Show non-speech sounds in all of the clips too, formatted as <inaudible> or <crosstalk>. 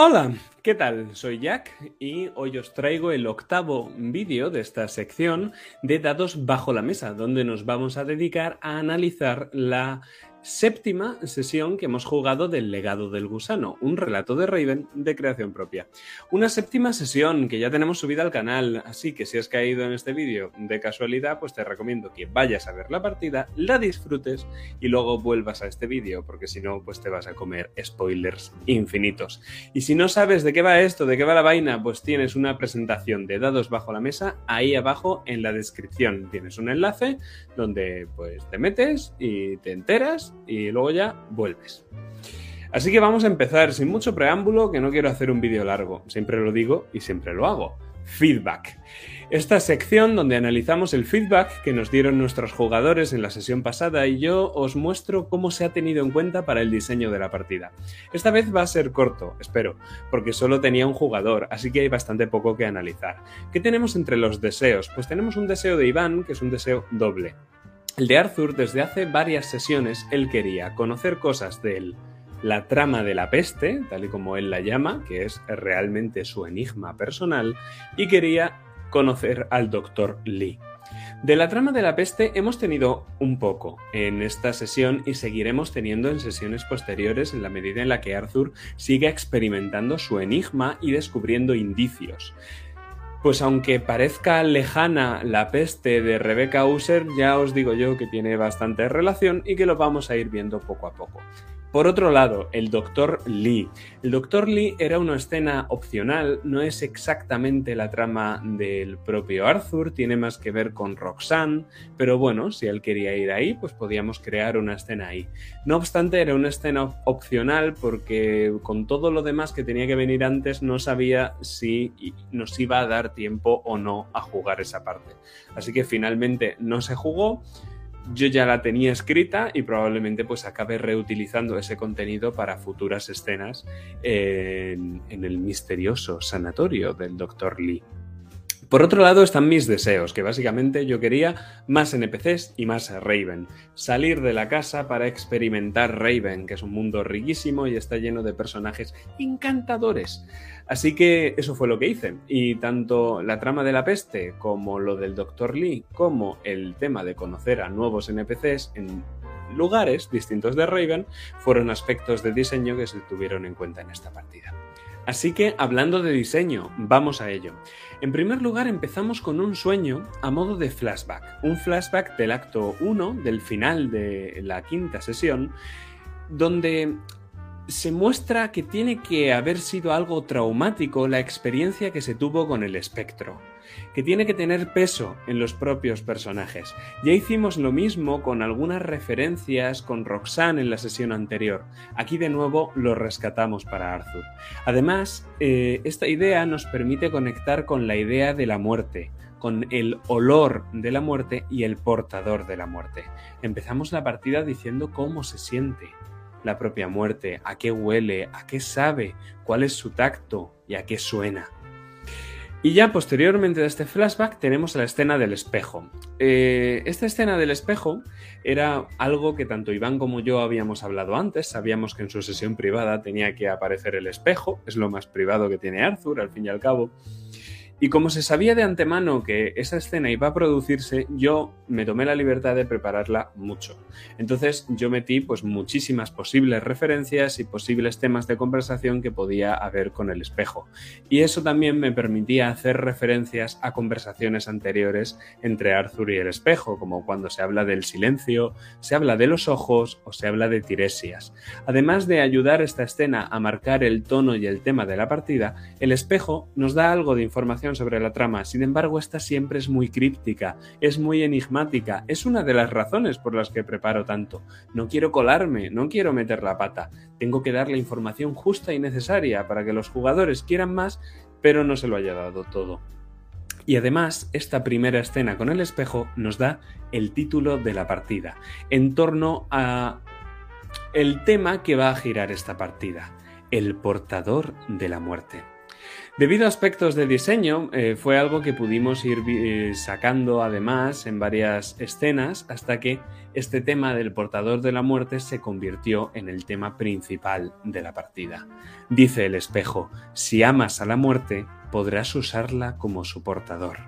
Hola, ¿qué tal? Soy Jack y hoy os traigo el octavo vídeo de esta sección de dados bajo la mesa, donde nos vamos a dedicar a analizar la séptima sesión que hemos jugado del legado del gusano, un relato de Raven de creación propia. Una séptima sesión que ya tenemos subida al canal, así que si has caído en este vídeo de casualidad, pues te recomiendo que vayas a ver la partida, la disfrutes y luego vuelvas a este vídeo, porque si no, pues te vas a comer spoilers infinitos. Y si no sabes de qué va esto, de qué va la vaina, pues tienes una presentación de dados bajo la mesa ahí abajo en la descripción. Tienes un enlace donde pues te metes y te enteras y luego ya vuelves. Así que vamos a empezar sin mucho preámbulo, que no quiero hacer un vídeo largo, siempre lo digo y siempre lo hago. Feedback. Esta sección donde analizamos el feedback que nos dieron nuestros jugadores en la sesión pasada y yo os muestro cómo se ha tenido en cuenta para el diseño de la partida. Esta vez va a ser corto, espero, porque solo tenía un jugador, así que hay bastante poco que analizar. ¿Qué tenemos entre los deseos? Pues tenemos un deseo de Iván, que es un deseo doble. El de Arthur, desde hace varias sesiones, él quería conocer cosas de él. La trama de la peste, tal y como él la llama, que es realmente su enigma personal, y quería conocer al Dr. Lee. De la trama de la peste hemos tenido un poco en esta sesión y seguiremos teniendo en sesiones posteriores en la medida en la que Arthur siga experimentando su enigma y descubriendo indicios. Pues aunque parezca lejana la peste de Rebecca User, ya os digo yo que tiene bastante relación y que lo vamos a ir viendo poco a poco. Por otro lado, el Dr. Lee. El Dr. Lee era una escena opcional, no es exactamente la trama del propio Arthur, tiene más que ver con Roxanne, pero bueno, si él quería ir ahí, pues podíamos crear una escena ahí. No obstante, era una escena opcional porque con todo lo demás que tenía que venir antes no sabía si nos iba a dar tiempo o no a jugar esa parte. Así que finalmente no se jugó yo ya la tenía escrita y probablemente pues acabe reutilizando ese contenido para futuras escenas en, en el misterioso sanatorio del Dr. Lee. Por otro lado están mis deseos, que básicamente yo quería más NPCs y más Raven. Salir de la casa para experimentar Raven, que es un mundo riquísimo y está lleno de personajes encantadores. Así que eso fue lo que hice. Y tanto la trama de la peste como lo del Dr. Lee, como el tema de conocer a nuevos NPCs en lugares distintos de Raven, fueron aspectos de diseño que se tuvieron en cuenta en esta partida. Así que, hablando de diseño, vamos a ello. En primer lugar, empezamos con un sueño a modo de flashback. Un flashback del acto 1, del final de la quinta sesión, donde se muestra que tiene que haber sido algo traumático la experiencia que se tuvo con el espectro, que tiene que tener peso en los propios personajes. Ya hicimos lo mismo con algunas referencias con Roxanne en la sesión anterior. Aquí de nuevo lo rescatamos para Arthur. Además, eh, esta idea nos permite conectar con la idea de la muerte, con el olor de la muerte y el portador de la muerte. Empezamos la partida diciendo cómo se siente, la propia muerte, a qué huele, a qué sabe, cuál es su tacto y a qué suena. Y ya posteriormente de este flashback tenemos la escena del espejo. Eh, esta escena del espejo era algo que tanto Iván como yo habíamos hablado antes. Sabíamos que en su sesión privada tenía que aparecer el espejo, es lo más privado que tiene Arthur al fin y al cabo. Y como se sabía de antemano que esa escena iba a producirse, yo me tomé la libertad de prepararla mucho. Entonces yo metí pues muchísimas posibles referencias y posibles temas de conversación que podía haber con el espejo. Y eso también me permitía hacer referencias a conversaciones anteriores entre Arthur y el espejo, como cuando se habla del silencio, se habla de los ojos o se habla de tiresias. Además de ayudar esta escena a marcar el tono y el tema de la partida, el espejo nos da algo de información sobre la trama, sin embargo esta siempre es muy críptica, es muy enigmática, es una de las razones por las que preparo tanto. No quiero colarme, no quiero meter la pata, tengo que dar la información justa y necesaria para que los jugadores quieran más, pero no se lo haya dado todo. Y además, esta primera escena con el espejo nos da el título de la partida, en torno a el tema que va a girar esta partida, el portador de la muerte. Debido a aspectos de diseño, eh, fue algo que pudimos ir eh, sacando además en varias escenas hasta que este tema del portador de la muerte se convirtió en el tema principal de la partida. Dice el espejo, si amas a la muerte, podrás usarla como su portador.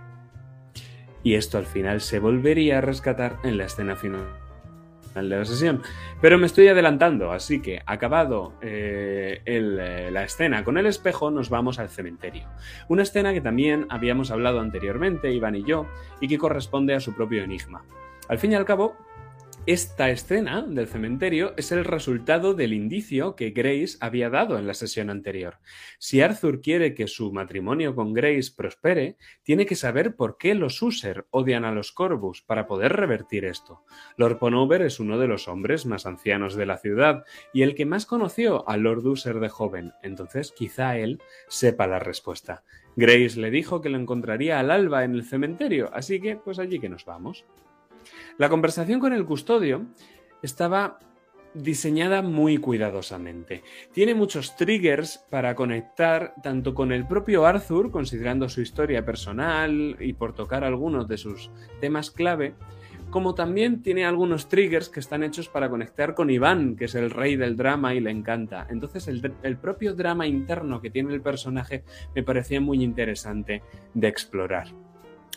Y esto al final se volvería a rescatar en la escena final de la sesión. Pero me estoy adelantando, así que acabado eh, eh, la escena con el espejo, nos vamos al cementerio. Una escena que también habíamos hablado anteriormente, Iván y yo, y que corresponde a su propio enigma. Al fin y al cabo, esta escena del cementerio es el resultado del indicio que Grace había dado en la sesión anterior. Si Arthur quiere que su matrimonio con Grace prospere, tiene que saber por qué los User odian a los Corvus para poder revertir esto. Lord Ponover es uno de los hombres más ancianos de la ciudad y el que más conoció a Lord User de joven, entonces quizá él sepa la respuesta. Grace le dijo que lo encontraría al alba en el cementerio, así que pues allí que nos vamos. La conversación con el custodio estaba diseñada muy cuidadosamente. Tiene muchos triggers para conectar tanto con el propio Arthur, considerando su historia personal y por tocar algunos de sus temas clave, como también tiene algunos triggers que están hechos para conectar con Iván, que es el rey del drama y le encanta. Entonces el, el, propio drama interno que tiene el personaje me parecía muy interesante de explorar.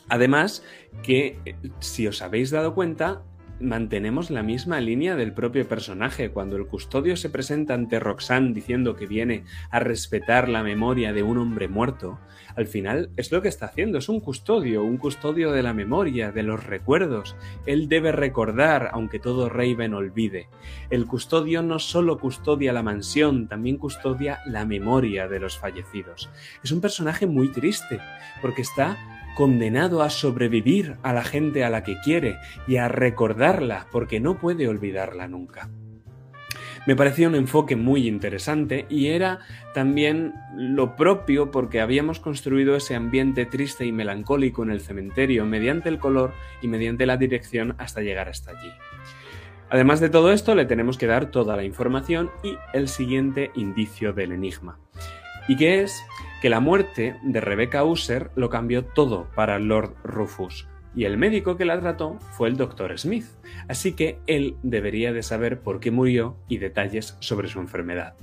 Además, que eh, si os habéis dado cuenta, mantenemos la misma línea del propio personaje. Cuando el custodio se presenta ante Roxanne diciendo que viene a respetar la memoria de un hombre muerto, al final es lo que está haciendo, es un custodio, un custodio de la memoria, de los recuerdos. Él debe recordar, aunque todo Raven olvide. El custodio no solo custodia la mansión, también custodia la memoria de los fallecidos. Es un personaje muy triste, porque está condenado a sobrevivir a la gente a la que quiere y a recordarla porque no puede olvidarla nunca. Me pareció un enfoque muy interesante y era también lo propio porque habíamos construido ese ambiente triste y melancólico en el cementerio mediante el color y mediante la dirección hasta llegar hasta allí. Además de todo esto, le tenemos que dar toda la información y el siguiente indicio del enigma. ¿Y qué es? Que la muerte de Rebecca User lo cambió todo para Lord Rufus, y el médico que la trató fue el Dr. Smith, así que él debería de saber por qué murió y detalles sobre su enfermedad.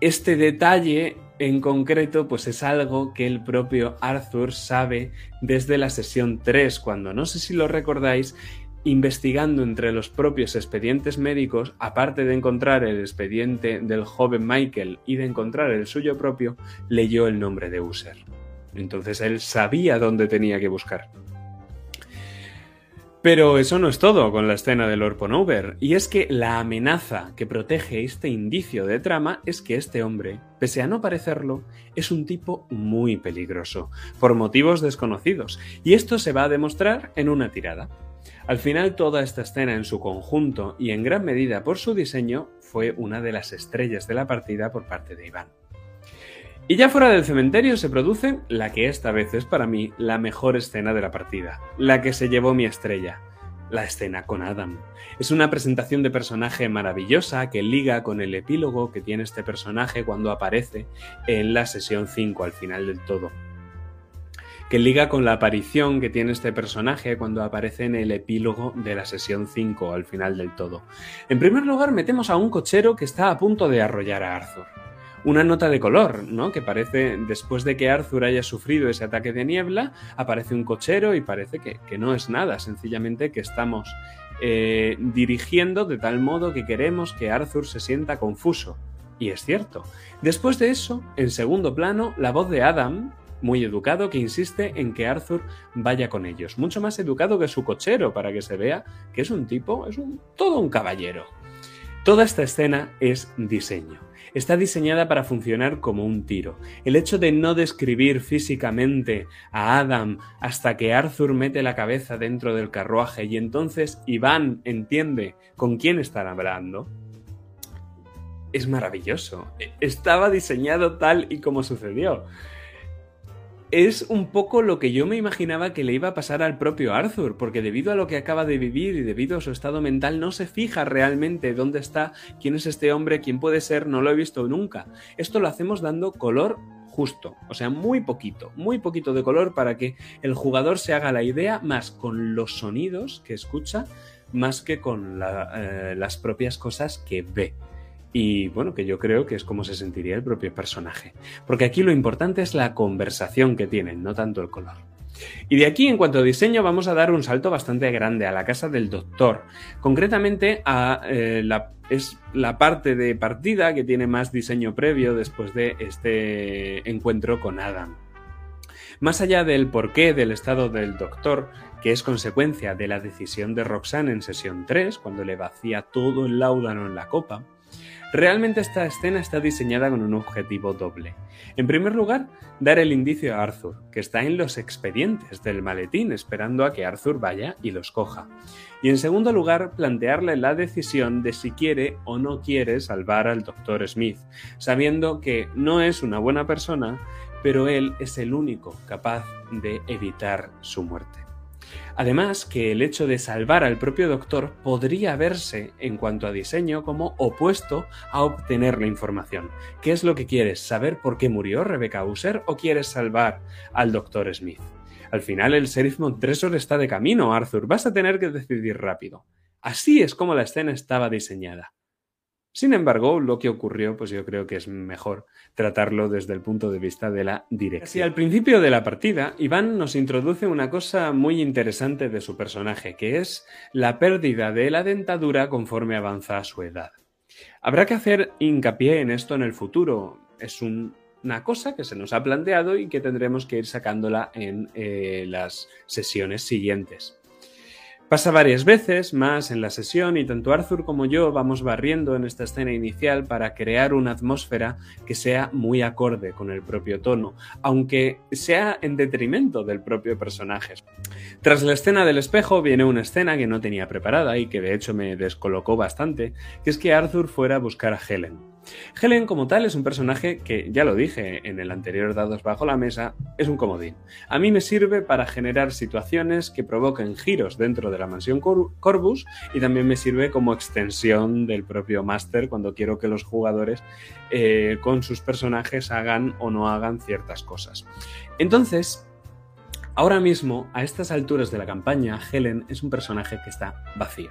Este detalle en concreto pues es algo que el propio Arthur sabe desde la sesión 3, cuando no sé si lo recordáis, investigando entre los propios expedientes médicos, aparte de encontrar el expediente del joven Michael y de encontrar el suyo propio, leyó el nombre de User. Entonces él sabía dónde tenía que buscar. Pero eso no es todo con la escena de Lord Ponover, y es que la amenaza que protege este indicio de trama es que este hombre, pese a no parecerlo, es un tipo muy peligroso, por motivos desconocidos, y esto se va a demostrar en una tirada. Al final toda esta escena en su conjunto y en gran medida por su diseño fue una de las estrellas de la partida por parte de Iván. Y ya fuera del cementerio se produce la que esta vez es para mí la mejor escena de la partida, la que se llevó mi estrella, la escena con Adam. Es una presentación de personaje maravillosa que liga con el epílogo que tiene este personaje cuando aparece en la sesión 5 al final del todo que liga con la aparición que tiene este personaje cuando aparece en el epílogo de la sesión 5 al final del todo. En primer lugar, metemos a un cochero que está a punto de arrollar a Arthur. Una nota de color, ¿no? Que parece, después de que Arthur haya sufrido ese ataque de niebla, aparece un cochero y parece que, que no es nada, sencillamente que estamos eh, dirigiendo de tal modo que queremos que Arthur se sienta confuso. Y es cierto. Después de eso, en segundo plano, la voz de Adam, muy educado que insiste en que Arthur vaya con ellos, mucho más educado que su cochero para que se vea que es un tipo, es un, todo un caballero. Toda esta escena es diseño. Está diseñada para funcionar como un tiro. El hecho de no describir físicamente a Adam hasta que Arthur mete la cabeza dentro del carruaje y entonces Iván entiende con quién están hablando, es maravilloso. Estaba diseñado tal y como sucedió es un poco lo que yo me imaginaba que le iba a pasar al propio Arthur, porque debido a lo que acaba de vivir y debido a su estado mental no se fija realmente dónde está, quién es este hombre, quién puede ser, no lo he visto nunca. Esto lo hacemos dando color justo, o sea, muy poquito, muy poquito de color para que el jugador se haga la idea más con los sonidos que escucha, más que con eh, las propias cosas que ve. Y bueno, que yo creo que es como se sentiría el propio personaje. Porque aquí lo importante es la conversación que tienen, no tanto el color. Y de aquí, en cuanto a diseño, vamos a dar un salto bastante grande a la casa del doctor. Concretamente, a, eh, la, es la parte de partida que tiene más diseño previo después de este encuentro con Adam. Más allá del porqué del estado del doctor, que es consecuencia de la decisión de Roxanne en sesión 3, cuando le vacía todo el láudano en la copa, Realmente esta escena está diseñada con un objetivo doble. En primer lugar, dar el indicio a Arthur, que está en los expedientes del maletín esperando a que Arthur vaya y los coja. Y en segundo lugar, plantearle la decisión de si quiere o no quiere salvar al Dr. Smith, sabiendo que no es una buena persona, pero él es el único capaz de evitar su muerte. Además, que el hecho de salvar al propio doctor podría verse, en cuanto a diseño, como opuesto a obtener la información. ¿Qué es lo que quieres? ¿Saber por qué murió Rebecca User o quieres salvar al doctor Smith? Al final el sheriff Montresor está de camino, Arthur. Vas a tener que decidir rápido. Así es como la escena estaba diseñada. Sin embargo, lo que ocurrió, pues yo creo que es mejor tratarlo desde el punto de vista de la dirección. Así, al principio de la partida, Iván nos introduce una cosa muy interesante de su personaje, que es la pérdida de la dentadura conforme avanza su edad. Habrá que hacer hincapié en esto en el futuro. Es una cosa que se nos ha planteado y que tendremos que ir sacándola en eh, las sesiones siguientes. Pasa varias veces más en la sesión y tanto Arthur como yo vamos barriendo en esta escena inicial para crear una atmósfera que sea muy acorde con el propio tono, aunque sea en detrimento del propio personaje. Tras la escena del espejo viene una escena que no tenía preparada y que de hecho me descolocó bastante, que es que Arthur fuera a buscar a Helen. Helen como tal es un personaje que, ya lo dije en el anterior Dados bajo la mesa, es un comodín. A mí me sirve para generar situaciones que provoquen giros dentro de la mansión Corvus y también me sirve como extensión del propio máster cuando quiero que los jugadores eh, con sus personajes hagan o no hagan ciertas cosas. Entonces, ahora mismo, a estas alturas de la campaña, Helen es un personaje que está vacío.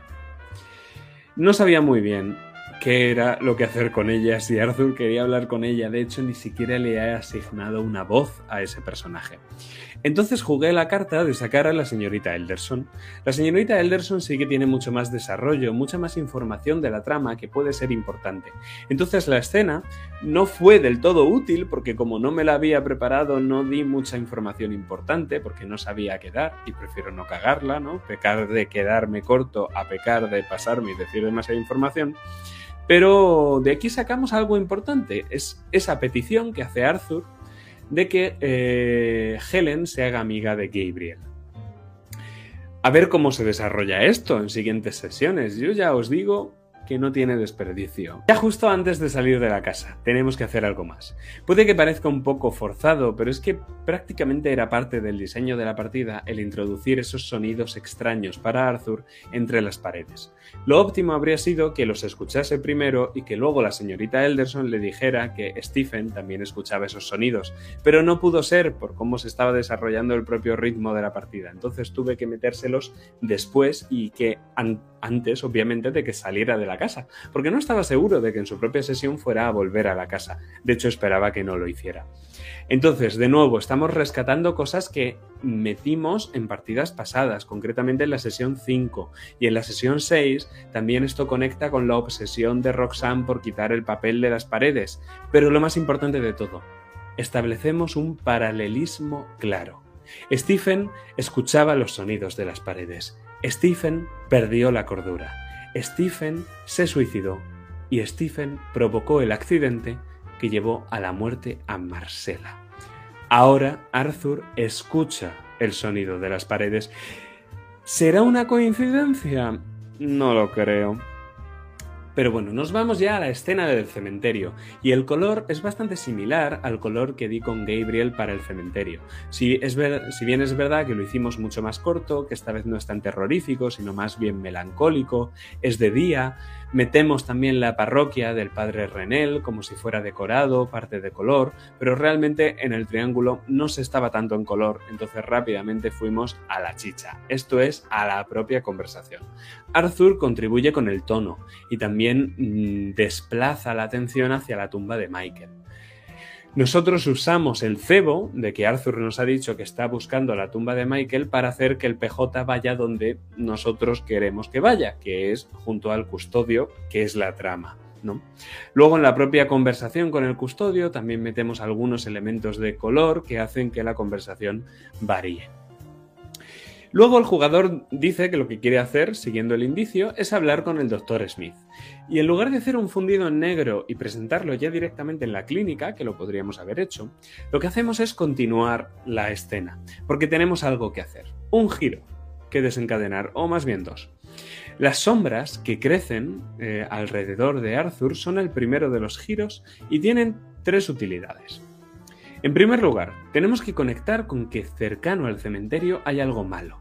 No sabía muy bien qué era lo que hacer con ella, si Arthur quería hablar con ella, de hecho ni siquiera le he asignado una voz a ese personaje. Entonces jugué la carta de sacar a la señorita Elderson. La señorita Elderson sí que tiene mucho más desarrollo, mucha más información de la trama que puede ser importante. Entonces la escena no fue del todo útil porque como no me la había preparado no di mucha información importante porque no sabía qué dar y prefiero no cagarla, ¿no? Pecar de quedarme corto a pecar de pasarme y decir demasiada información. Pero de aquí sacamos algo importante, es esa petición que hace Arthur de que eh, Helen se haga amiga de Gabriel. A ver cómo se desarrolla esto en siguientes sesiones. Yo ya os digo no tiene desperdicio. Ya justo antes de salir de la casa, tenemos que hacer algo más. Puede que parezca un poco forzado, pero es que prácticamente era parte del diseño de la partida el introducir esos sonidos extraños para Arthur entre las paredes. Lo óptimo habría sido que los escuchase primero y que luego la señorita Elderson le dijera que Stephen también escuchaba esos sonidos, pero no pudo ser por cómo se estaba desarrollando el propio ritmo de la partida. Entonces tuve que metérselos después y que antes, obviamente, de que saliera de la casa, porque no estaba seguro de que en su propia sesión fuera a volver a la casa. De hecho, esperaba que no lo hiciera. Entonces, de nuevo, estamos rescatando cosas que metimos en partidas pasadas, concretamente en la sesión 5 y en la sesión 6 también esto conecta con la obsesión de Roxanne por quitar el papel de las paredes, pero lo más importante de todo, establecemos un paralelismo claro. Stephen escuchaba los sonidos de las paredes, Stephen perdió la cordura. Stephen se suicidó y Stephen provocó el accidente que llevó a la muerte a Marcela. Ahora Arthur escucha el sonido de las paredes. ¿Será una coincidencia? No lo creo. Pero bueno, nos vamos ya a la escena del cementerio, y el color es bastante similar al color que di con Gabriel para el cementerio. Si, es si bien es verdad que lo hicimos mucho más corto, que esta vez no es tan terrorífico, sino más bien melancólico, es de día, Metemos también la parroquia del padre Renel como si fuera decorado, parte de color, pero realmente en el triángulo no se estaba tanto en color, entonces rápidamente fuimos a la chicha, esto es, a la propia conversación. Arthur contribuye con el tono y también mmm, desplaza la atención hacia la tumba de Michael. Nosotros usamos el cebo de que Arthur nos ha dicho que está buscando la tumba de Michael para hacer que el PJ vaya donde nosotros queremos que vaya, que es junto al custodio, que es la trama. ¿no? Luego en la propia conversación con el custodio también metemos algunos elementos de color que hacen que la conversación varíe. Luego el jugador dice que lo que quiere hacer, siguiendo el indicio, es hablar con el Dr. Smith. Y en lugar de hacer un fundido en negro y presentarlo ya directamente en la clínica, que lo podríamos haber hecho, lo que hacemos es continuar la escena, porque tenemos algo que hacer, un giro que desencadenar, o más bien dos. Las sombras que crecen eh, alrededor de Arthur son el primero de los giros y tienen tres utilidades. En primer lugar, tenemos que conectar con que cercano al cementerio hay algo malo,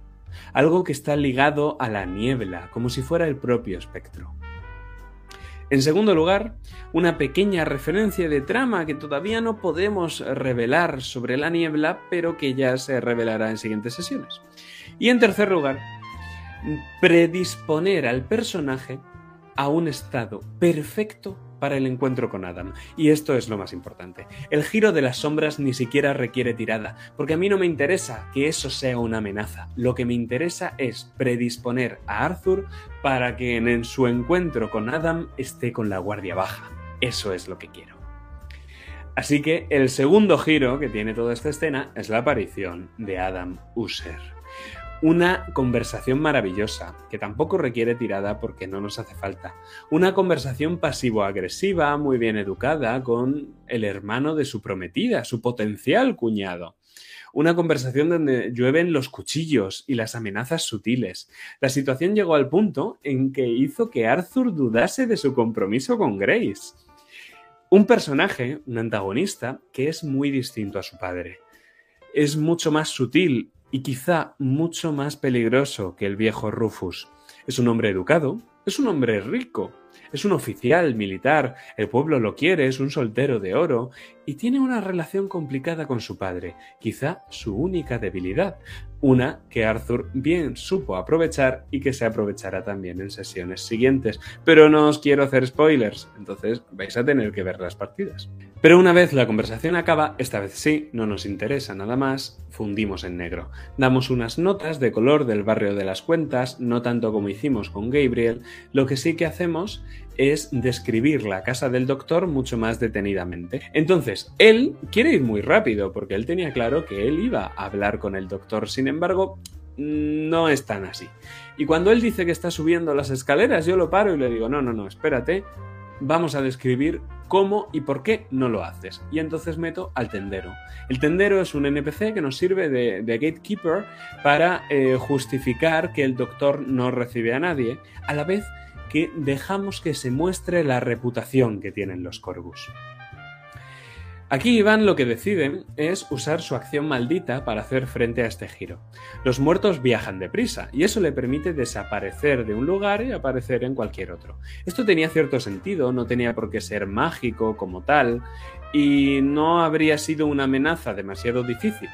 algo que está ligado a la niebla, como si fuera el propio espectro. En segundo lugar, una pequeña referencia de trama que todavía no podemos revelar sobre la niebla, pero que ya se revelará en siguientes sesiones. Y en tercer lugar, predisponer al personaje a un estado perfecto para el encuentro con Adam. Y esto es lo más importante. El giro de las sombras ni siquiera requiere tirada, porque a mí no me interesa que eso sea una amenaza. Lo que me interesa es predisponer a Arthur para que en su encuentro con Adam esté con la guardia baja. Eso es lo que quiero. Así que el segundo giro que tiene toda esta escena es la aparición de Adam User. Una conversación maravillosa, que tampoco requiere tirada porque no nos hace falta. Una conversación pasivo-agresiva, muy bien educada, con el hermano de su prometida, su potencial cuñado. Una conversación donde llueven los cuchillos y las amenazas sutiles. La situación llegó al punto en que hizo que Arthur dudase de su compromiso con Grace. Un personaje, un antagonista, que es muy distinto a su padre. Es mucho más sutil y quizá mucho más peligroso que el viejo Rufus. Es un hombre educado, es un hombre rico, es un oficial militar, el pueblo lo quiere, es un soltero de oro y tiene una relación complicada con su padre, quizá su única debilidad, una que Arthur bien supo aprovechar y que se aprovechará también en sesiones siguientes. Pero no os quiero hacer spoilers, entonces vais a tener que ver las partidas. Pero una vez la conversación acaba, esta vez sí, no nos interesa nada más, fundimos en negro. Damos unas notas de color del barrio de las cuentas, no tanto como hicimos con Gabriel, lo que sí que hacemos es describir la casa del doctor mucho más detenidamente. Entonces, él quiere ir muy rápido, porque él tenía claro que él iba a hablar con el doctor, sin embargo, no es tan así. Y cuando él dice que está subiendo las escaleras, yo lo paro y le digo, no, no, no, espérate, vamos a describir cómo y por qué no lo haces. Y entonces meto al tendero. El tendero es un NPC que nos sirve de, gatekeeper para eh, justificar que el doctor no recibe a nadie, a la vez que dejamos que se muestre la reputación que tienen los Corvus. Aquí Iván lo que decide es usar su acción maldita para hacer frente a este giro. Los muertos viajan deprisa y eso le permite desaparecer de un lugar y aparecer en cualquier otro. Esto tenía cierto sentido, no tenía por qué ser mágico como tal y no habría sido una amenaza demasiado difícil.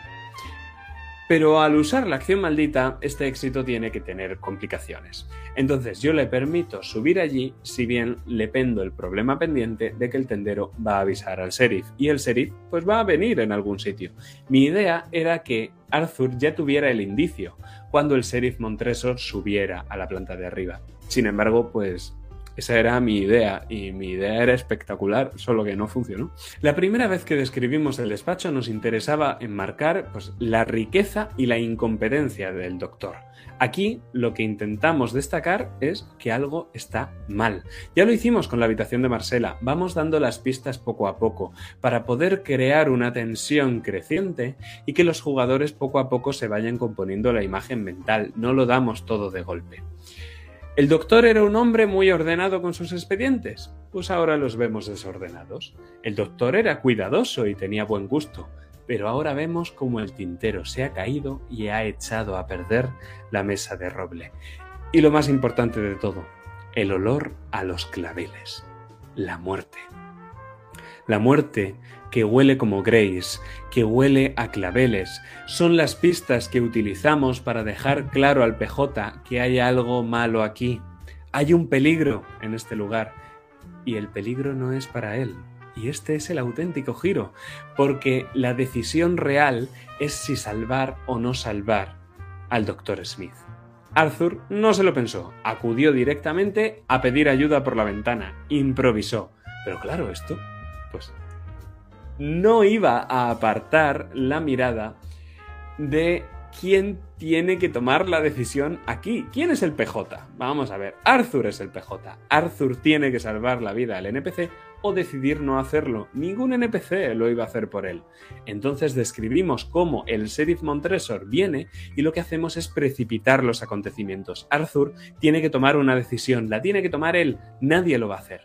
Pero al usar la acción maldita, este éxito tiene que tener complicaciones. Entonces yo le permito subir allí si bien le pendo el problema pendiente de que el tendero va a avisar al sheriff y el sheriff pues va a venir en algún sitio. Mi idea era que Arthur ya tuviera el indicio cuando el sheriff Montresor subiera a la planta de arriba. Sin embargo, pues esa era mi idea y mi idea era espectacular, solo que no funcionó. La primera vez que describimos el despacho nos interesaba enmarcar pues, la riqueza y la incompetencia del doctor. Aquí lo que intentamos destacar es que algo está mal. Ya lo hicimos con la habitación de Marcela, vamos dando las pistas poco a poco para poder crear una tensión creciente y que los jugadores poco a poco se vayan componiendo la imagen mental, no lo damos todo de golpe. ¿El doctor era un hombre muy ordenado con sus expedientes? Pues ahora los vemos desordenados. El doctor era cuidadoso y tenía buen gusto, pero ahora vemos como el tintero se ha caído y ha echado a perder la mesa de roble. Y lo más importante de todo, el olor a los claveles, la muerte. La muerte que huele como Grace, que huele a claveles, son las pistas que utilizamos para dejar claro al PJ que hay algo malo aquí. Hay un peligro en este lugar y el peligro no es para él. Y este es el auténtico giro, porque la decisión real es si salvar o no salvar al Dr. Smith. Arthur no se lo pensó, acudió directamente a pedir ayuda por la ventana, improvisó. Pero claro, esto, pues, no iba a apartar la mirada de quién tiene que tomar la decisión aquí. ¿Quién es el PJ? Vamos a ver, Arthur es el PJ. Arthur tiene que salvar la vida al NPC o decidir no hacerlo. Ningún NPC lo iba a hacer por él. Entonces describimos cómo el sheriff Montresor viene y lo que hacemos es precipitar los acontecimientos. Arthur tiene que tomar una decisión, la tiene que tomar él, nadie lo va a hacer.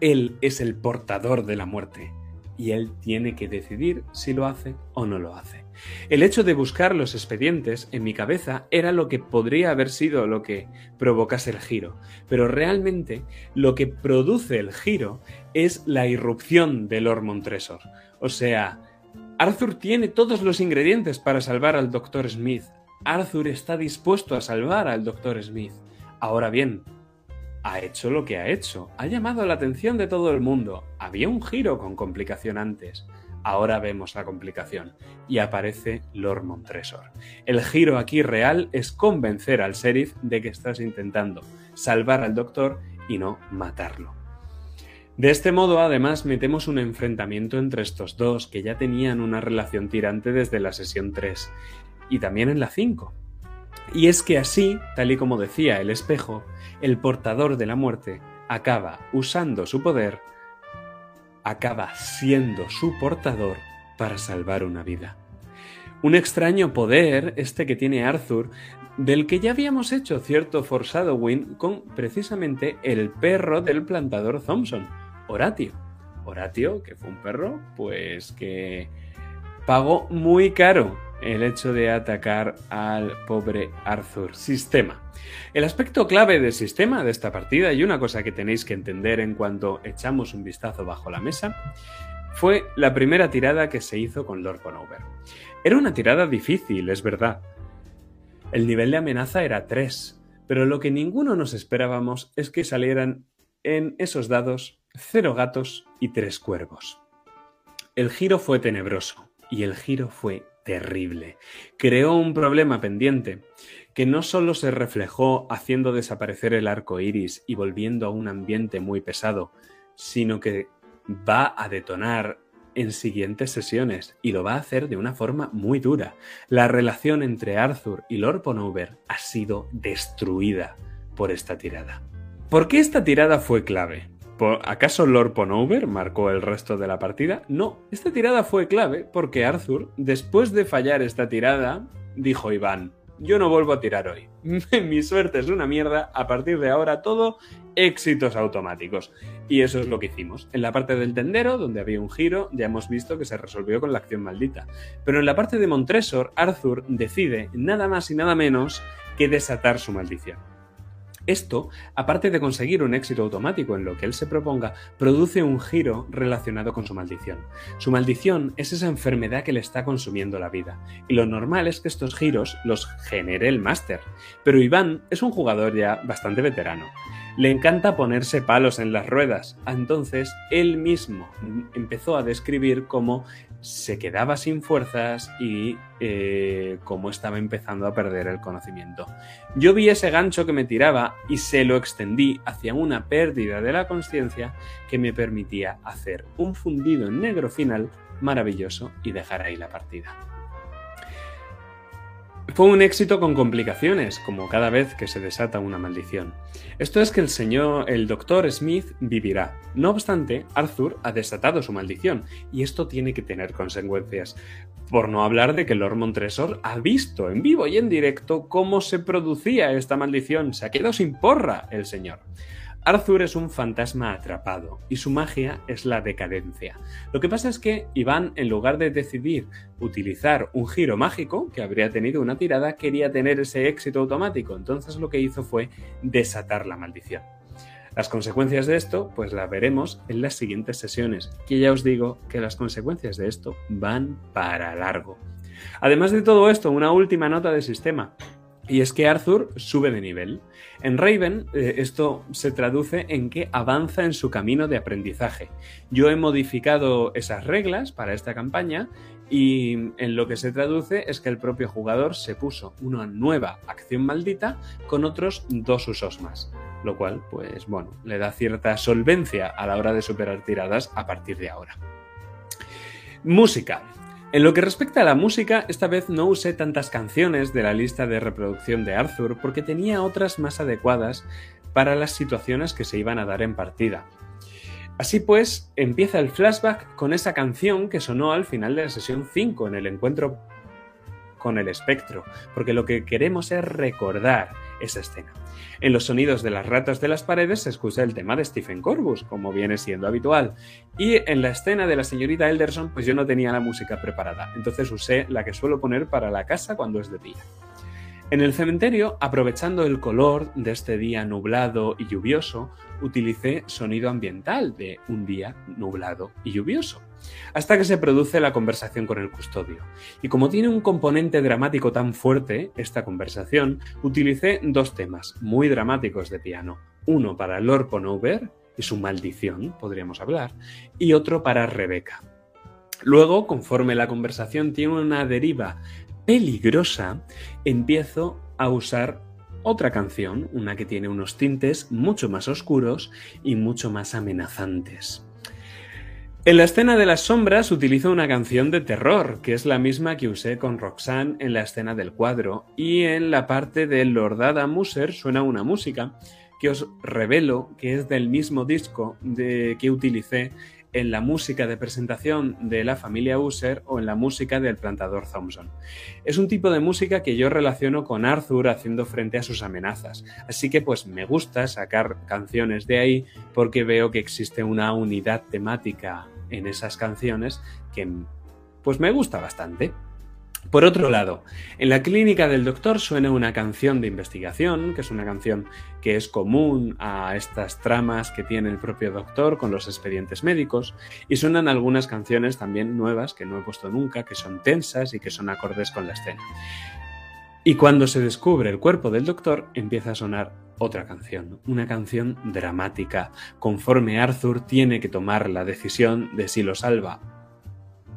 Él es el portador de la muerte y él tiene que decidir si lo hace o no lo hace. El hecho de buscar los expedientes en mi cabeza era lo que podría haber sido lo que provocase el giro, pero realmente lo que produce el giro es la irrupción de Lord Montresor. O sea, Arthur tiene todos los ingredientes para salvar al Dr. Smith. Arthur está dispuesto a salvar al Dr. Smith. Ahora bien, ha hecho lo que ha hecho, ha llamado la atención de todo el mundo. Había un giro con complicación antes. Ahora vemos la complicación y aparece Lord Montresor. El giro aquí real es convencer al sheriff de que estás intentando salvar al doctor y no matarlo. De este modo, además, metemos un enfrentamiento entre estos dos que ya tenían una relación tirante desde la sesión 3 y también en la 5. Y es que así, tal y como decía el espejo, el portador de la muerte acaba usando su poder, acaba siendo su portador para salvar una vida. Un extraño poder, este que tiene Arthur, del que ya habíamos hecho cierto foreshadowing con precisamente el perro del plantador Thompson, Horatio. Horatio, que fue un perro, pues que pagó muy caro el hecho de atacar al pobre Arthur. Sistema. El aspecto clave del sistema de esta partida, y una cosa que tenéis que entender en cuanto echamos un vistazo bajo la mesa, fue la primera tirada que se hizo con Lord Conover. Era una tirada difícil, es verdad. El nivel de amenaza era 3, pero lo que ninguno nos esperábamos es que salieran en esos dados 0 gatos y 3 cuervos. El giro fue tenebroso y el giro fue terrible. Creó un problema pendiente que no solo se reflejó haciendo desaparecer el arco iris y volviendo a un ambiente muy pesado, sino que va a detonar en siguientes sesiones y lo va a hacer de una forma muy dura. La relación entre Arthur y Lord Ponover ha sido destruida por esta tirada. ¿Por qué esta tirada fue clave? ¿Acaso Lord Ponover marcó el resto de la partida? No, esta tirada fue clave porque Arthur, después de fallar esta tirada, dijo Iván, yo no vuelvo a tirar hoy. <laughs> Mi suerte es una mierda, a partir de ahora todo éxitos automáticos. Y eso es lo que hicimos. En la parte del tendero, donde había un giro, ya hemos visto que se resolvió con la acción maldita. Pero en la parte de Montresor, Arthur decide nada más y nada menos que desatar su maldición. Esto, aparte de conseguir un éxito automático en lo que él se proponga, produce un giro relacionado con su maldición. Su maldición es esa enfermedad que le está consumiendo la vida, y lo normal es que estos giros los genere el máster. Pero Iván es un jugador ya bastante veterano. Le encanta ponerse palos en las ruedas, entonces él mismo empezó a describir cómo se quedaba sin fuerzas y eh, cómo estaba empezando a perder el conocimiento. Yo vi ese gancho que me tiraba y se lo extendí hacia una pérdida de la conciencia que me permitía hacer un fundido en negro final maravilloso y dejar ahí la partida. Fue un éxito con complicaciones, como cada vez que se desata una maldición. Esto es que el señor, el doctor Smith vivirá. No obstante, Arthur ha desatado su maldición, y esto tiene que tener consecuencias. Por no hablar de que Lord Montresor ha visto en vivo y en directo cómo se producía esta maldición. Se ha quedado sin porra el señor. Arthur es un fantasma atrapado y su magia es la decadencia. Lo que pasa es que Iván, en lugar de decidir utilizar un giro mágico, que habría tenido una tirada, quería tener ese éxito automático. Entonces lo que hizo fue desatar la maldición. Las consecuencias de esto, pues las veremos en las siguientes sesiones, que ya os digo que las consecuencias de esto van para largo. Además de todo esto, una última nota de sistema. Y es que Arthur sube de nivel. En Raven eh, esto se traduce en que avanza en su camino de aprendizaje. Yo he modificado esas reglas para esta campaña y en lo que se traduce es que el propio jugador se puso una nueva acción maldita con otros dos usos más. Lo cual, pues bueno, le da cierta solvencia a la hora de superar tiradas a partir de ahora. Música. En lo que respecta a la música, esta vez no usé tantas canciones de la lista de reproducción de Arthur porque tenía otras más adecuadas para las situaciones que se iban a dar en partida. Así pues, empieza el flashback con esa canción que sonó al final de la sesión 5 en el encuentro con el espectro, porque lo que queremos es recordar esa escena. En los sonidos de las ratas de las paredes se escucha el tema de Stephen Corbus, como viene siendo habitual. Y en la escena de la señorita Elderson, pues yo no tenía la música preparada, entonces usé la que suelo poner para la casa cuando es de día. En el cementerio, aprovechando el color de este día nublado y lluvioso, utilicé sonido ambiental de un día nublado y lluvioso, hasta que se produce la conversación con el custodio. Y como tiene un componente dramático tan fuerte, esta conversación, utilicé dos temas muy dramáticos de piano, uno para Lord Ponover y su maldición, podríamos hablar, y otro para Rebeca. Luego, conforme la conversación tiene una deriva peligrosa, empiezo a usar otra canción, una que tiene unos tintes mucho más oscuros y mucho más amenazantes. En la escena de las sombras utilizo una canción de terror, que es la misma que usé con Roxanne en la escena del cuadro, y en la parte de Lordada Muser suena una música que os revelo que es del mismo disco de, que utilicé en la música de presentación de la familia User o en la música del plantador Thompson. Es un tipo de música que yo relaciono con Arthur haciendo frente a sus amenazas, así que pues me gusta sacar canciones de ahí porque veo que existe una unidad temática en esas canciones que pues me gusta bastante. Por otro lado, en la clínica del doctor suena una canción de investigación, que es una canción que es común a estas tramas que tiene el propio doctor con los expedientes médicos, y suenan algunas canciones también nuevas que no he puesto nunca, que son tensas y que son acordes con la escena. Y cuando se descubre el cuerpo del doctor, empieza a sonar otra canción, una canción dramática, conforme Arthur tiene que tomar la decisión de si lo salva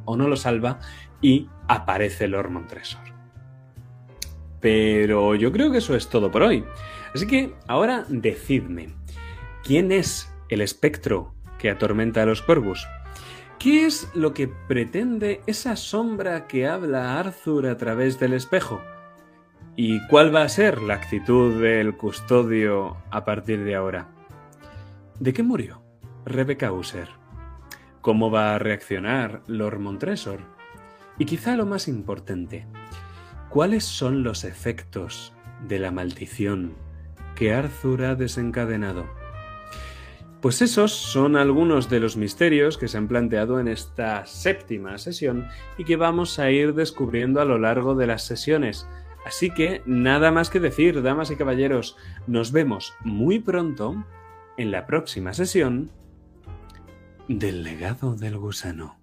o no lo salva y aparece Lord Montresor. Pero yo creo que eso es todo por hoy. Así que ahora decidme, ¿quién es el espectro que atormenta a los Corvus? ¿Qué es lo que pretende esa sombra que habla Arthur a través del espejo? ¿Y cuál va a ser la actitud del custodio a partir de ahora? ¿De qué murió Rebecca User? ¿Cómo va a reaccionar Lord Montresor? Y quizá lo más importante, ¿cuáles son los efectos de la maldición que Arthur ha desencadenado? Pues esos son algunos de los misterios que se han planteado en esta séptima sesión y que vamos a ir descubriendo a lo largo de las sesiones. Así que nada más que decir, damas y caballeros, nos vemos muy pronto en la próxima sesión del legado del gusano.